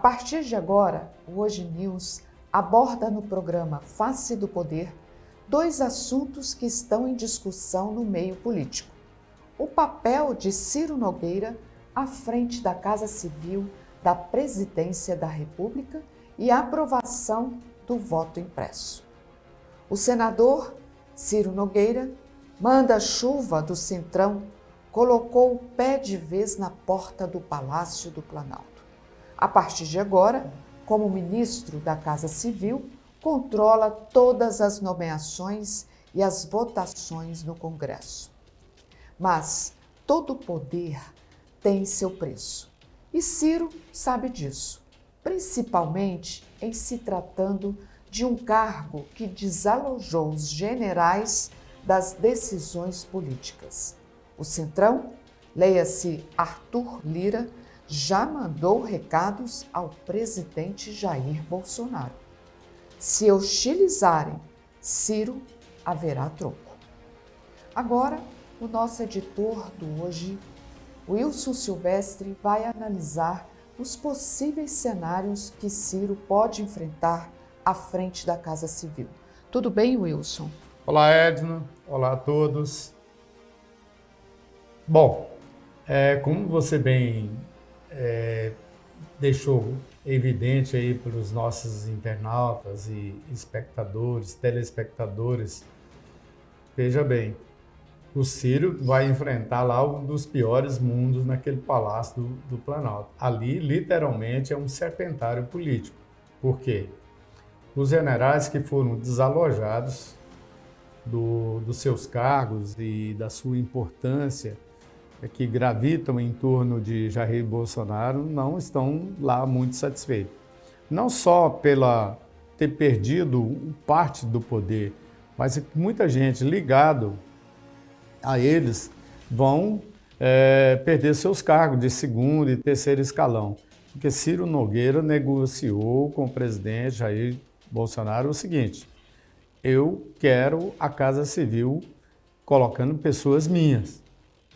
partir de agora, o Hoje News aborda no programa Face do Poder dois assuntos que estão em discussão no meio político: o papel de Ciro Nogueira à frente da Casa Civil da Presidência da República e a aprovação do voto impresso. O senador Ciro Nogueira manda chuva do Centrão colocou o pé de vez na porta do Palácio do Planalto. A partir de agora, como ministro da Casa Civil, controla todas as nomeações e as votações no Congresso. Mas todo poder tem seu preço. E Ciro sabe disso, principalmente em se tratando de um cargo que desalojou os generais das decisões políticas. O Centrão, leia-se Arthur Lira, já mandou recados ao presidente Jair Bolsonaro. Se hostilizarem Ciro, haverá troco. Agora, o nosso editor do hoje, Wilson Silvestre, vai analisar os possíveis cenários que Ciro pode enfrentar à frente da Casa Civil. Tudo bem, Wilson? Olá, Edna. Olá a todos. Bom, é, como você bem é, deixou evidente aí para os nossos internautas e espectadores, telespectadores, veja bem, o Ciro vai enfrentar lá um dos piores mundos naquele palácio do, do Planalto. Ali, literalmente, é um serpentário político. Por quê? Os generais que foram desalojados do, dos seus cargos e da sua importância que gravitam em torno de Jair Bolsonaro não estão lá muito satisfeitos. Não só pela ter perdido parte do poder, mas muita gente ligado a eles vão é, perder seus cargos de segundo e terceiro escalão. Porque Ciro Nogueira negociou com o presidente Jair Bolsonaro o seguinte: eu quero a Casa Civil colocando pessoas minhas.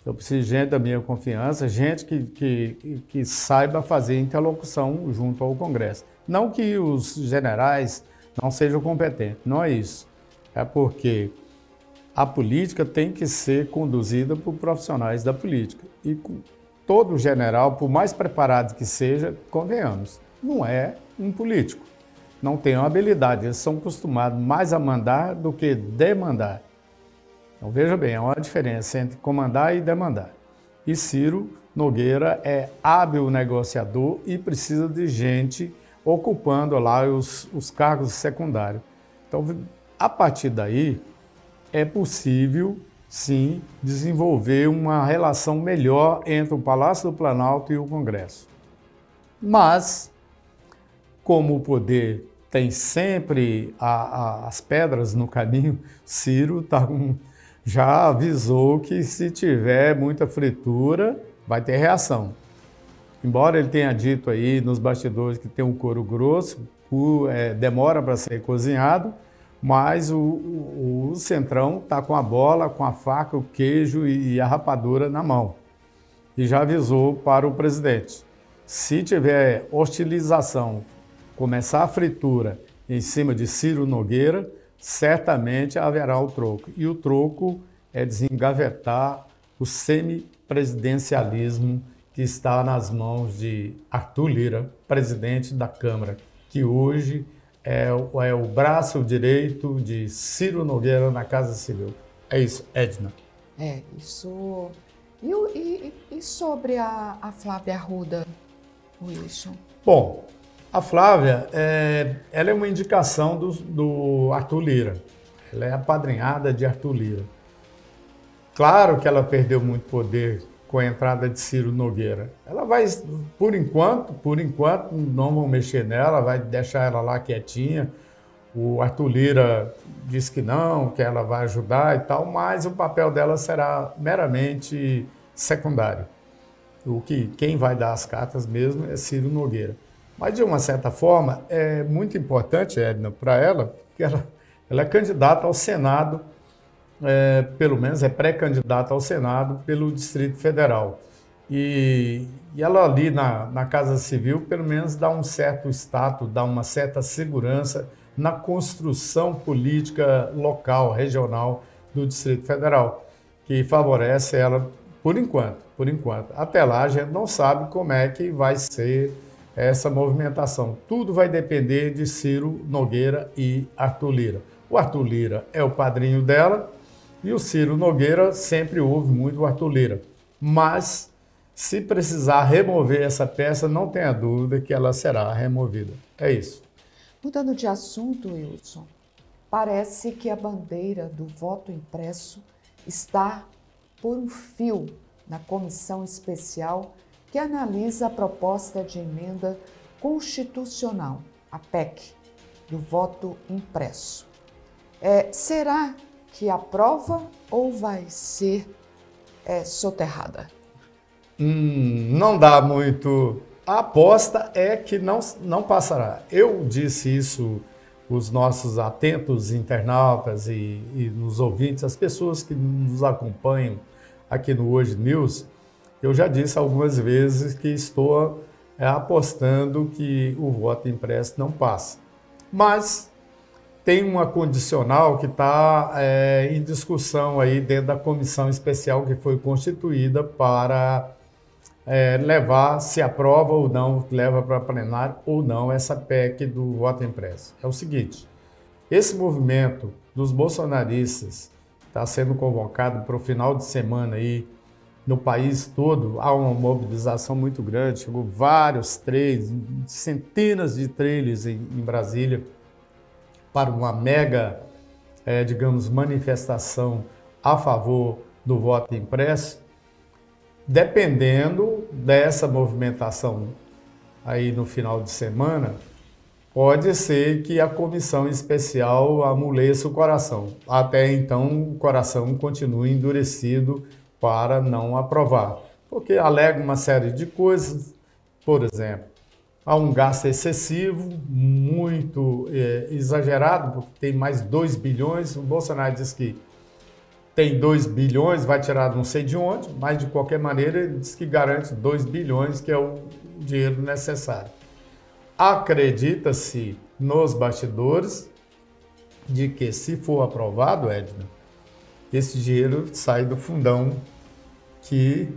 Eu preciso de gente da minha confiança, gente que, que, que saiba fazer interlocução junto ao Congresso. Não que os generais não sejam competentes, não é isso. É porque a política tem que ser conduzida por profissionais da política. E todo general, por mais preparado que seja, convenhamos, não é um político. Não tem uma habilidade, eles são acostumados mais a mandar do que demandar. Então veja bem, há uma diferença entre comandar e demandar. E Ciro Nogueira é hábil negociador e precisa de gente ocupando lá os, os cargos secundários. Então, a partir daí, é possível, sim, desenvolver uma relação melhor entre o Palácio do Planalto e o Congresso. Mas, como o poder tem sempre a, a, as pedras no caminho, Ciro está com já avisou que se tiver muita fritura, vai ter reação. Embora ele tenha dito aí nos bastidores que tem um couro grosso, o, é, demora para ser cozinhado, mas o, o, o centrão está com a bola, com a faca, o queijo e, e a rapadura na mão. E já avisou para o presidente. Se tiver hostilização, começar a fritura em cima de Ciro Nogueira, certamente haverá o troco. E o troco é desengavetar o semipresidencialismo que está nas mãos de Arthur Lira, presidente da Câmara, que hoje é, é o braço direito de Ciro Nogueira na Casa Civil. É isso, Edna. É, isso. E, e, e sobre a, a Flávia Arruda, Wilson? Bom, a Flávia, é, ela é uma indicação do, do Arthur Lira. Ela é apadrinhada de Arthur Lira. Claro que ela perdeu muito poder com a entrada de Ciro Nogueira. Ela vai, por enquanto, por enquanto, não vão mexer nela, vai deixar ela lá quietinha. O Arthur Lira diz que não, que ela vai ajudar e tal, mas o papel dela será meramente secundário. O que quem vai dar as cartas mesmo é Ciro Nogueira. Mas, de uma certa forma, é muito importante, Edna, para ela, que ela, ela é candidata ao Senado, é, pelo menos é pré-candidata ao Senado pelo Distrito Federal. E, e ela ali na, na Casa Civil, pelo menos, dá um certo status, dá uma certa segurança na construção política local, regional do Distrito Federal, que favorece ela por enquanto, por enquanto. Até lá a gente não sabe como é que vai ser essa movimentação. Tudo vai depender de Ciro Nogueira e Arthur Lira. O Arthur Lira é o padrinho dela e o Ciro Nogueira sempre ouve muito o Arthur Lira. Mas se precisar remover essa peça, não tenha dúvida que ela será removida. É isso. Mudando de assunto, Wilson, parece que a bandeira do voto impresso está por um fio na comissão especial que analisa a proposta de emenda constitucional, a PEC, do voto impresso. É, será que aprova ou vai ser é, soterrada? Hum, não dá muito. A aposta é que não, não passará. Eu disse isso os nossos atentos internautas e, e nos ouvintes, as pessoas que nos acompanham aqui no Hoje News, eu já disse algumas vezes que estou é, apostando que o voto impresso não passa. Mas tem uma condicional que está é, em discussão aí dentro da comissão especial que foi constituída para é, levar, se aprova ou não, leva para plenário ou não essa PEC do voto impresso. É o seguinte: esse movimento dos bolsonaristas está sendo convocado para o final de semana aí no país todo. Há uma mobilização muito grande, chegou vários trailers, centenas de trailers em, em Brasília para uma mega, é, digamos, manifestação a favor do voto impresso dependendo dessa movimentação aí no final de semana, pode ser que a comissão especial amoleça o coração. Até então, o coração continue endurecido para não aprovar, porque alega uma série de coisas, por exemplo, há um gasto excessivo, muito é, exagerado, porque tem mais 2 bilhões. O Bolsonaro diz que tem 2 bilhões, vai tirar não sei de onde, mas de qualquer maneira ele diz que garante 2 bilhões, que é o dinheiro necessário. Acredita-se nos bastidores de que, se for aprovado, Edna, esse dinheiro sai do fundão que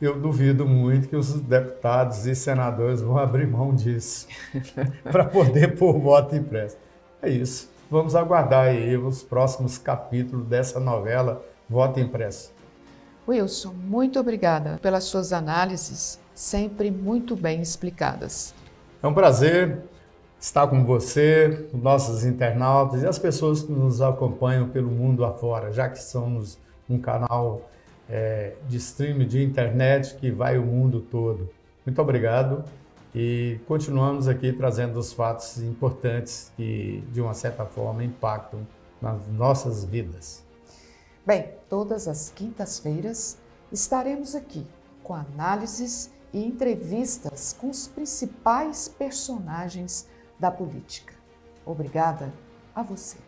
eu duvido muito que os deputados e senadores vão abrir mão disso para poder pôr voto impresso. É isso. Vamos aguardar aí os próximos capítulos dessa novela Voto Impresso. Wilson, muito obrigada pelas suas análises, sempre muito bem explicadas. É um prazer estar com você, com nossos internautas e as pessoas que nos acompanham pelo mundo afora, já que somos um canal é, de streaming de internet que vai o mundo todo. Muito obrigado e continuamos aqui trazendo os fatos importantes que, de uma certa forma, impactam nas nossas vidas. Bem, todas as quintas-feiras estaremos aqui com análises e entrevistas com os principais personagens da política. Obrigada a você.